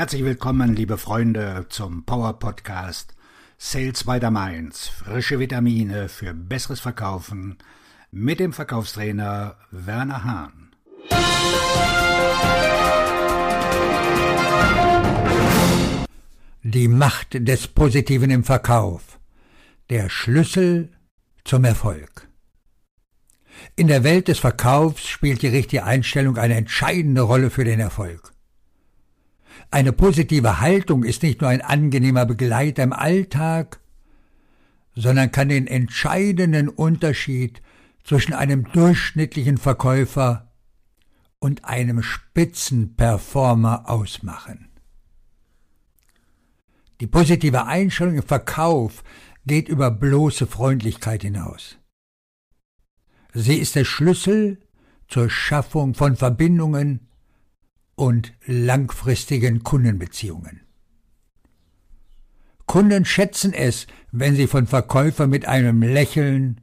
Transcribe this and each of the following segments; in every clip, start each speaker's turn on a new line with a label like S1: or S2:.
S1: Herzlich willkommen, liebe Freunde, zum Power Podcast Sales by the Mainz. Frische Vitamine für besseres Verkaufen mit dem Verkaufstrainer Werner Hahn.
S2: Die Macht des Positiven im Verkauf. Der Schlüssel zum Erfolg. In der Welt des Verkaufs spielt die richtige Einstellung eine entscheidende Rolle für den Erfolg. Eine positive Haltung ist nicht nur ein angenehmer Begleiter im Alltag, sondern kann den entscheidenden Unterschied zwischen einem durchschnittlichen Verkäufer und einem Spitzenperformer ausmachen. Die positive Einstellung im Verkauf geht über bloße Freundlichkeit hinaus. Sie ist der Schlüssel zur Schaffung von Verbindungen und langfristigen Kundenbeziehungen. Kunden schätzen es, wenn sie von Verkäufer mit einem Lächeln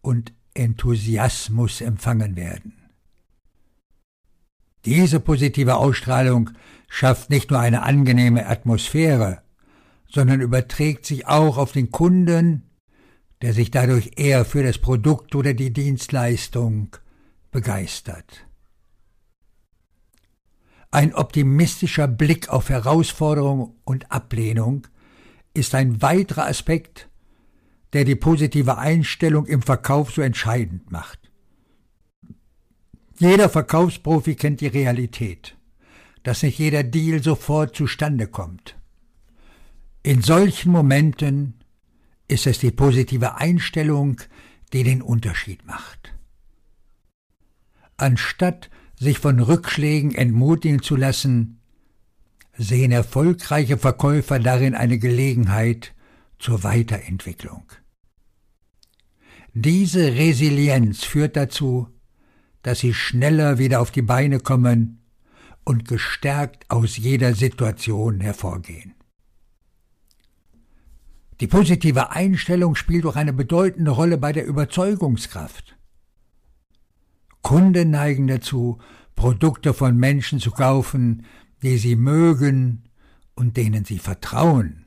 S2: und Enthusiasmus empfangen werden. Diese positive Ausstrahlung schafft nicht nur eine angenehme Atmosphäre, sondern überträgt sich auch auf den Kunden der sich dadurch eher für das Produkt oder die Dienstleistung begeistert. Ein optimistischer Blick auf Herausforderung und Ablehnung ist ein weiterer Aspekt, der die positive Einstellung im Verkauf so entscheidend macht. Jeder Verkaufsprofi kennt die Realität, dass nicht jeder Deal sofort zustande kommt. In solchen Momenten ist es die positive Einstellung, die den Unterschied macht. Anstatt sich von Rückschlägen entmutigen zu lassen, sehen erfolgreiche Verkäufer darin eine Gelegenheit zur Weiterentwicklung. Diese Resilienz führt dazu, dass sie schneller wieder auf die Beine kommen und gestärkt aus jeder Situation hervorgehen. Die positive Einstellung spielt auch eine bedeutende Rolle bei der Überzeugungskraft. Kunden neigen dazu, Produkte von Menschen zu kaufen, die sie mögen und denen sie vertrauen.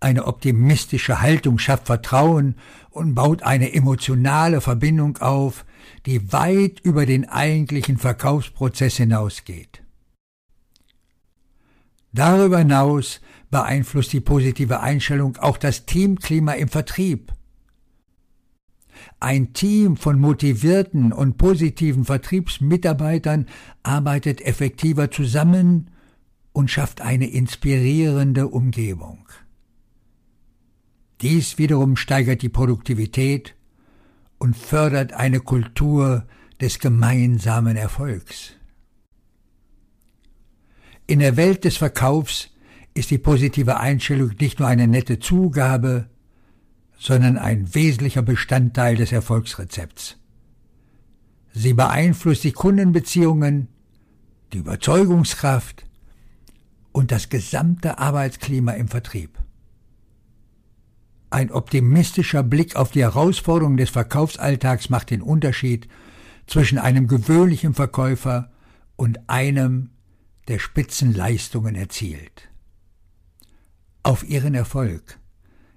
S2: Eine optimistische Haltung schafft Vertrauen und baut eine emotionale Verbindung auf, die weit über den eigentlichen Verkaufsprozess hinausgeht. Darüber hinaus beeinflusst die positive Einstellung auch das Teamklima im Vertrieb. Ein Team von motivierten und positiven Vertriebsmitarbeitern arbeitet effektiver zusammen und schafft eine inspirierende Umgebung. Dies wiederum steigert die Produktivität und fördert eine Kultur des gemeinsamen Erfolgs. In der Welt des Verkaufs ist die positive Einstellung nicht nur eine nette Zugabe, sondern ein wesentlicher Bestandteil des Erfolgsrezepts. Sie beeinflusst die Kundenbeziehungen, die Überzeugungskraft und das gesamte Arbeitsklima im Vertrieb. Ein optimistischer Blick auf die Herausforderungen des Verkaufsalltags macht den Unterschied zwischen einem gewöhnlichen Verkäufer und einem, der Spitzenleistungen erzielt auf ihren Erfolg.